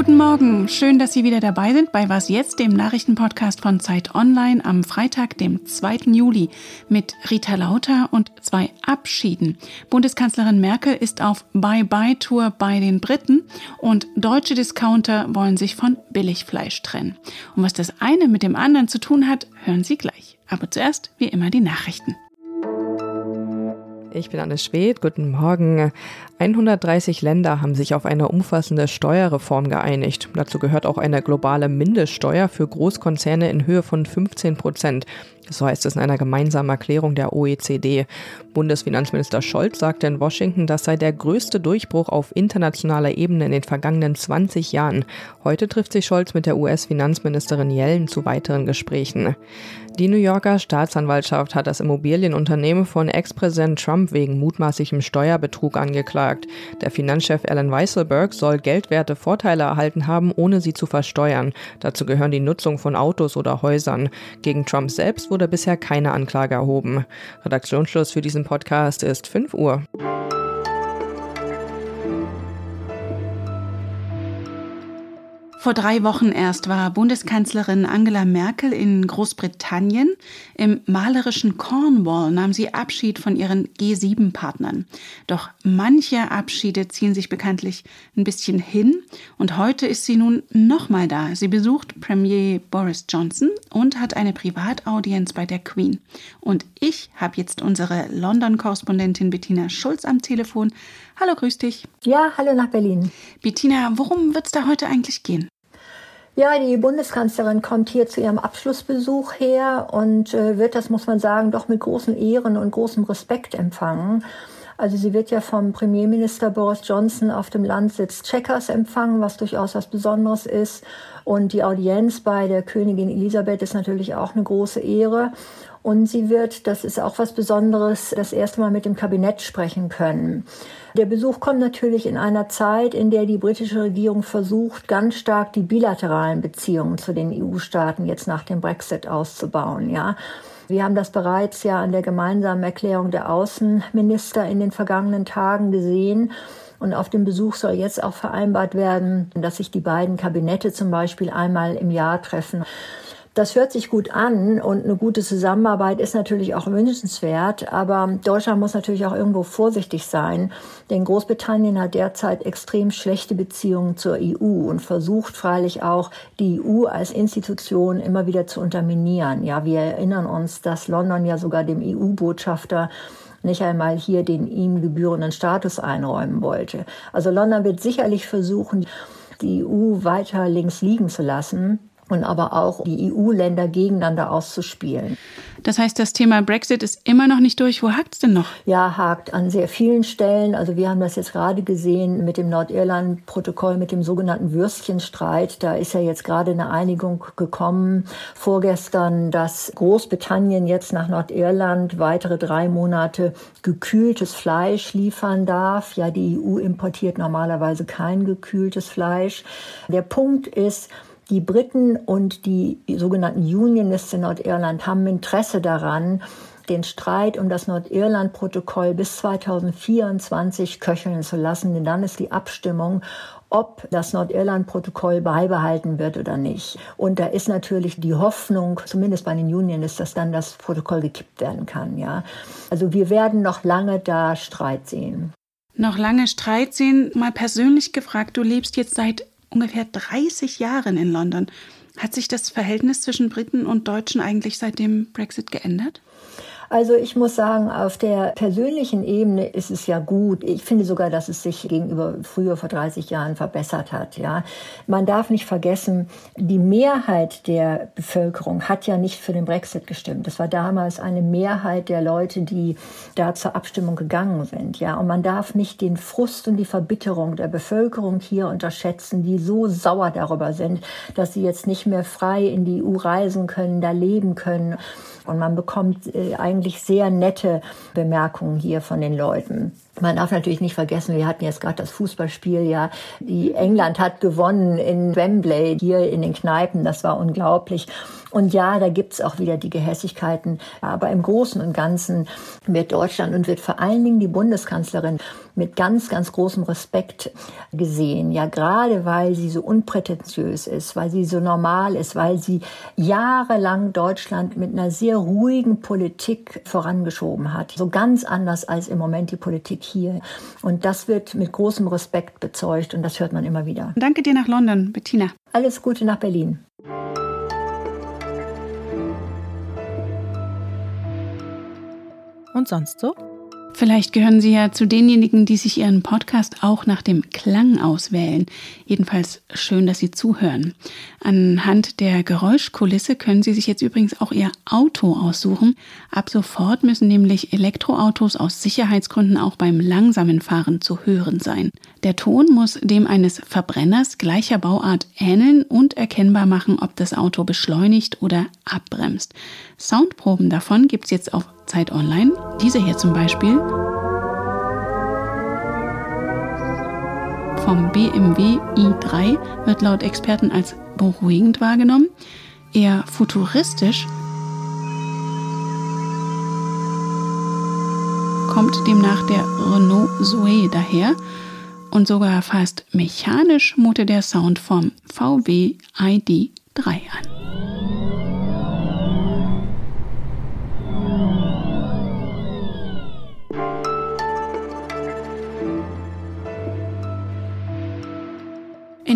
Guten Morgen, schön, dass Sie wieder dabei sind bei Was jetzt, dem Nachrichtenpodcast von Zeit Online am Freitag, dem 2. Juli mit Rita Lauter und zwei Abschieden. Bundeskanzlerin Merkel ist auf Bye-Bye-Tour bei den Briten und deutsche Discounter wollen sich von Billigfleisch trennen. Und was das eine mit dem anderen zu tun hat, hören Sie gleich. Aber zuerst, wie immer, die Nachrichten. Ich bin Anne Schwedt. Guten Morgen. 130 Länder haben sich auf eine umfassende Steuerreform geeinigt. Dazu gehört auch eine globale Mindeststeuer für Großkonzerne in Höhe von 15 Prozent. So heißt es in einer gemeinsamen Erklärung der OECD. Bundesfinanzminister Scholz sagte in Washington, das sei der größte Durchbruch auf internationaler Ebene in den vergangenen 20 Jahren. Heute trifft sich Scholz mit der US-Finanzministerin Yellen zu weiteren Gesprächen. Die New Yorker Staatsanwaltschaft hat das Immobilienunternehmen von Ex-Präsident Trump wegen mutmaßlichem Steuerbetrug angeklagt. Der Finanzchef Alan Weisselberg soll geldwerte Vorteile erhalten haben, ohne sie zu versteuern. Dazu gehören die Nutzung von Autos oder Häusern. Gegen Trump selbst wurde bisher keine Anklage erhoben. Redaktionsschluss für diesen Podcast ist 5 Uhr. Vor drei Wochen erst war Bundeskanzlerin Angela Merkel in Großbritannien. Im malerischen Cornwall nahm sie Abschied von ihren G7-Partnern. Doch manche Abschiede ziehen sich bekanntlich ein bisschen hin. Und heute ist sie nun nochmal da. Sie besucht Premier Boris Johnson und hat eine Privataudienz bei der Queen. Und ich habe jetzt unsere London-Korrespondentin Bettina Schulz am Telefon. Hallo, grüß dich. Ja, hallo nach Berlin. Bettina, worum wird es da heute eigentlich gehen? Ja, die Bundeskanzlerin kommt hier zu ihrem Abschlussbesuch her und äh, wird, das muss man sagen, doch mit großen Ehren und großem Respekt empfangen. Also sie wird ja vom Premierminister Boris Johnson auf dem Landsitz Checkers empfangen, was durchaus was Besonderes ist. Und die Audienz bei der Königin Elisabeth ist natürlich auch eine große Ehre. Und sie wird, das ist auch was Besonderes, das erste Mal mit dem Kabinett sprechen können. Der Besuch kommt natürlich in einer Zeit, in der die britische Regierung versucht, ganz stark die bilateralen Beziehungen zu den EU-Staaten jetzt nach dem Brexit auszubauen, ja. Wir haben das bereits ja an der gemeinsamen Erklärung der Außenminister in den vergangenen Tagen gesehen. Und auf dem Besuch soll jetzt auch vereinbart werden, dass sich die beiden Kabinette zum Beispiel einmal im Jahr treffen. Das hört sich gut an und eine gute Zusammenarbeit ist natürlich auch wünschenswert, aber Deutschland muss natürlich auch irgendwo vorsichtig sein, denn Großbritannien hat derzeit extrem schlechte Beziehungen zur EU und versucht freilich auch die EU als Institution immer wieder zu unterminieren. Ja, wir erinnern uns, dass London ja sogar dem EU-Botschafter nicht einmal hier den ihm gebührenden Status einräumen wollte. Also London wird sicherlich versuchen, die EU weiter links liegen zu lassen und aber auch die EU-Länder gegeneinander auszuspielen. Das heißt, das Thema Brexit ist immer noch nicht durch. Wo hakt es denn noch? Ja, hakt an sehr vielen Stellen. Also wir haben das jetzt gerade gesehen mit dem Nordirland-Protokoll, mit dem sogenannten Würstchenstreit. Da ist ja jetzt gerade eine Einigung gekommen. Vorgestern, dass Großbritannien jetzt nach Nordirland weitere drei Monate gekühltes Fleisch liefern darf. Ja, die EU importiert normalerweise kein gekühltes Fleisch. Der Punkt ist, die Briten und die sogenannten Unionists in Nordirland haben Interesse daran, den Streit um das Nordirland-Protokoll bis 2024 köcheln zu lassen, denn dann ist die Abstimmung, ob das Nordirland-Protokoll beibehalten wird oder nicht. Und da ist natürlich die Hoffnung, zumindest bei den Unionists, dass dann das Protokoll gekippt werden kann. Ja, also wir werden noch lange da Streit sehen. Noch lange Streit sehen. Mal persönlich gefragt, du lebst jetzt seit ungefähr 30 Jahren in London. Hat sich das Verhältnis zwischen Briten und Deutschen eigentlich seit dem Brexit geändert? Also ich muss sagen, auf der persönlichen Ebene ist es ja gut. Ich finde sogar, dass es sich gegenüber früher vor 30 Jahren verbessert hat. Ja, man darf nicht vergessen, die Mehrheit der Bevölkerung hat ja nicht für den Brexit gestimmt. Das war damals eine Mehrheit der Leute, die da zur Abstimmung gegangen sind. Ja, und man darf nicht den Frust und die Verbitterung der Bevölkerung hier unterschätzen, die so sauer darüber sind, dass sie jetzt nicht mehr frei in die EU reisen können, da leben können. Und man bekommt äh, eigentlich sehr nette Bemerkungen hier von den Leuten. Man darf natürlich nicht vergessen, wir hatten jetzt gerade das Fußballspiel, ja, die England hat gewonnen in Wembley, hier in den Kneipen, das war unglaublich. Und ja, da gibt's auch wieder die Gehässigkeiten. Aber im Großen und Ganzen wird Deutschland und wird vor allen Dingen die Bundeskanzlerin mit ganz, ganz großem Respekt gesehen. Ja, gerade weil sie so unprätentiös ist, weil sie so normal ist, weil sie jahrelang Deutschland mit einer sehr ruhigen Politik vorangeschoben hat. So ganz anders als im Moment die Politik hier. Und das wird mit großem Respekt bezeugt und das hört man immer wieder. Danke dir nach London, Bettina. Alles Gute nach Berlin. Und sonst so? Vielleicht gehören Sie ja zu denjenigen, die sich Ihren Podcast auch nach dem Klang auswählen. Jedenfalls schön, dass Sie zuhören. Anhand der Geräuschkulisse können Sie sich jetzt übrigens auch Ihr Auto aussuchen. Ab sofort müssen nämlich Elektroautos aus Sicherheitsgründen auch beim langsamen Fahren zu hören sein. Der Ton muss dem eines Verbrenners gleicher Bauart ähneln und erkennbar machen, ob das Auto beschleunigt oder abbremst. Soundproben davon gibt es jetzt auf Zeit Online. Diese hier zum Beispiel vom BMW i3 wird laut Experten als beruhigend wahrgenommen, eher futuristisch kommt demnach der Renault Zoe daher und sogar fast mechanisch mutet der Sound vom VW ID3 an.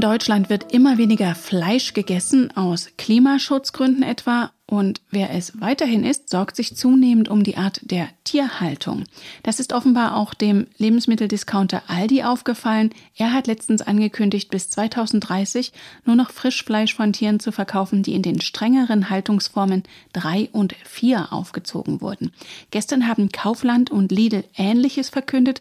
In Deutschland wird immer weniger Fleisch gegessen, aus Klimaschutzgründen etwa. Und wer es weiterhin isst, sorgt sich zunehmend um die Art der Tierhaltung. Das ist offenbar auch dem Lebensmitteldiscounter Aldi aufgefallen. Er hat letztens angekündigt, bis 2030 nur noch Frischfleisch von Tieren zu verkaufen, die in den strengeren Haltungsformen 3 und 4 aufgezogen wurden. Gestern haben Kaufland und Lidl Ähnliches verkündet.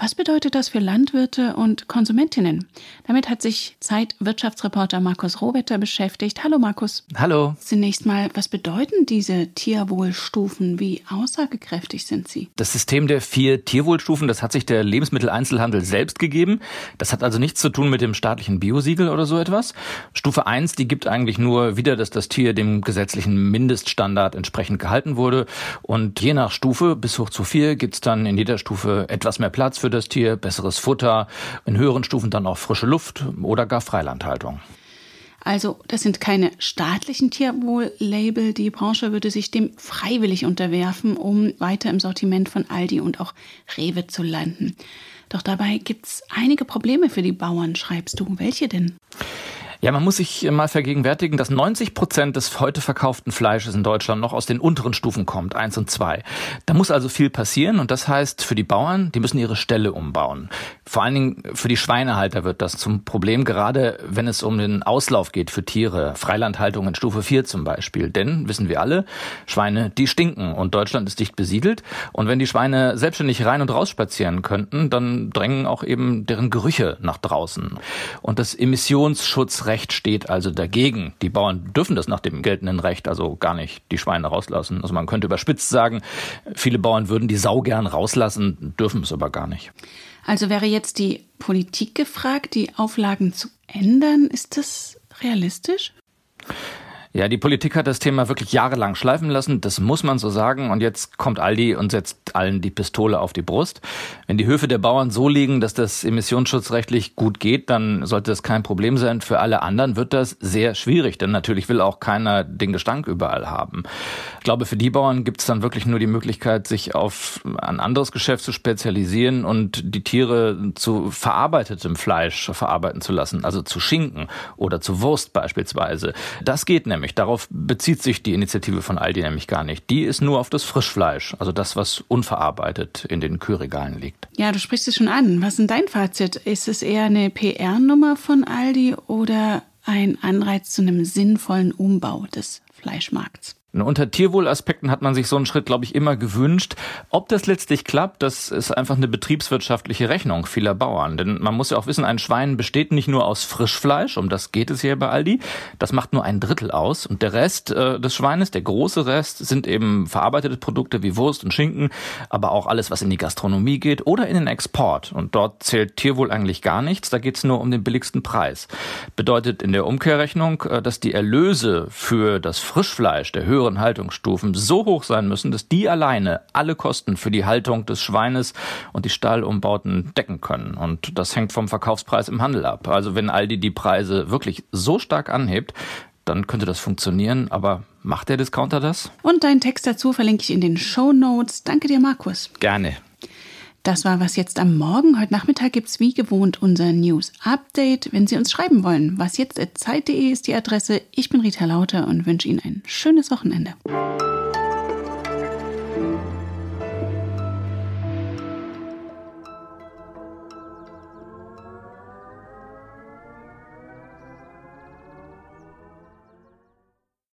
Was bedeutet das für Landwirte und Konsumentinnen? Damit hat sich Zeitwirtschaftsreporter Markus Rohwetter beschäftigt. Hallo Markus. Hallo. Zunächst mal, was bedeuten diese Tierwohlstufen? Wie aussagekräftig sind sie? Das System der vier Tierwohlstufen, das hat sich der Lebensmitteleinzelhandel selbst gegeben. Das hat also nichts zu tun mit dem staatlichen Biosiegel oder so etwas. Stufe 1, die gibt eigentlich nur wieder, dass das Tier dem gesetzlichen Mindeststandard entsprechend gehalten wurde. Und je nach Stufe bis hoch zu vier gibt es dann in jeder Stufe etwas mehr Platz für für das Tier, besseres Futter, in höheren Stufen dann auch frische Luft oder gar Freilandhaltung. Also, das sind keine staatlichen Tierwohl-Label. Die Branche würde sich dem freiwillig unterwerfen, um weiter im Sortiment von Aldi und auch Rewe zu landen. Doch dabei gibt es einige Probleme für die Bauern, schreibst du. Welche denn? Ja, man muss sich mal vergegenwärtigen, dass 90 Prozent des heute verkauften Fleisches in Deutschland noch aus den unteren Stufen kommt, eins und zwei. Da muss also viel passieren und das heißt für die Bauern, die müssen ihre Ställe umbauen. Vor allen Dingen für die Schweinehalter wird das zum Problem, gerade wenn es um den Auslauf geht für Tiere, Freilandhaltung in Stufe 4 zum Beispiel. Denn, wissen wir alle, Schweine, die stinken und Deutschland ist dicht besiedelt. Und wenn die Schweine selbstständig rein und raus spazieren könnten, dann drängen auch eben deren Gerüche nach draußen. Und das Emissionsschutz Recht steht also dagegen. Die Bauern dürfen das nach dem geltenden Recht also gar nicht die Schweine rauslassen. Also man könnte überspitzt sagen, viele Bauern würden die Sau gern rauslassen, dürfen es aber gar nicht. Also wäre jetzt die Politik gefragt, die Auflagen zu ändern. Ist das realistisch? Ja, die Politik hat das Thema wirklich jahrelang schleifen lassen, das muss man so sagen. Und jetzt kommt Aldi und setzt allen die Pistole auf die Brust. Wenn die Höfe der Bauern so liegen, dass das emissionsschutzrechtlich gut geht, dann sollte das kein Problem sein. Für alle anderen wird das sehr schwierig, denn natürlich will auch keiner den Gestank überall haben. Ich glaube, für die Bauern gibt es dann wirklich nur die Möglichkeit, sich auf ein anderes Geschäft zu spezialisieren und die Tiere zu verarbeitetem Fleisch verarbeiten zu lassen, also zu Schinken oder zu Wurst beispielsweise. Das geht nämlich nämlich. Darauf bezieht sich die Initiative von Aldi nämlich gar nicht. Die ist nur auf das Frischfleisch, also das, was unverarbeitet in den Kühlregalen liegt. Ja, du sprichst es schon an. Was ist dein Fazit? Ist es eher eine PR-Nummer von Aldi oder ein Anreiz zu einem sinnvollen Umbau des Fleischmarkts? Unter Tierwohlaspekten hat man sich so einen Schritt, glaube ich, immer gewünscht. Ob das letztlich klappt, das ist einfach eine betriebswirtschaftliche Rechnung vieler Bauern. Denn man muss ja auch wissen, ein Schwein besteht nicht nur aus Frischfleisch, um das geht es hier bei Aldi. Das macht nur ein Drittel aus. Und der Rest äh, des Schweines, der große Rest, sind eben verarbeitete Produkte wie Wurst und Schinken, aber auch alles, was in die Gastronomie geht oder in den Export. Und dort zählt Tierwohl eigentlich gar nichts. Da geht es nur um den billigsten Preis. Bedeutet in der Umkehrrechnung, äh, dass die Erlöse für das Frischfleisch der höheren Haltungsstufen so hoch sein müssen, dass die alleine alle Kosten für die Haltung des Schweines und die Stallumbauten decken können. Und das hängt vom Verkaufspreis im Handel ab. Also wenn Aldi die Preise wirklich so stark anhebt, dann könnte das funktionieren. Aber macht der Discounter das? Und deinen Text dazu verlinke ich in den Show Notes. Danke dir, Markus. Gerne. Das war was jetzt am Morgen. Heute Nachmittag gibt es wie gewohnt unser News Update. Wenn Sie uns schreiben wollen, was jetzt Zeit.de ist die Adresse. Ich bin Rita Lauter und wünsche Ihnen ein schönes Wochenende.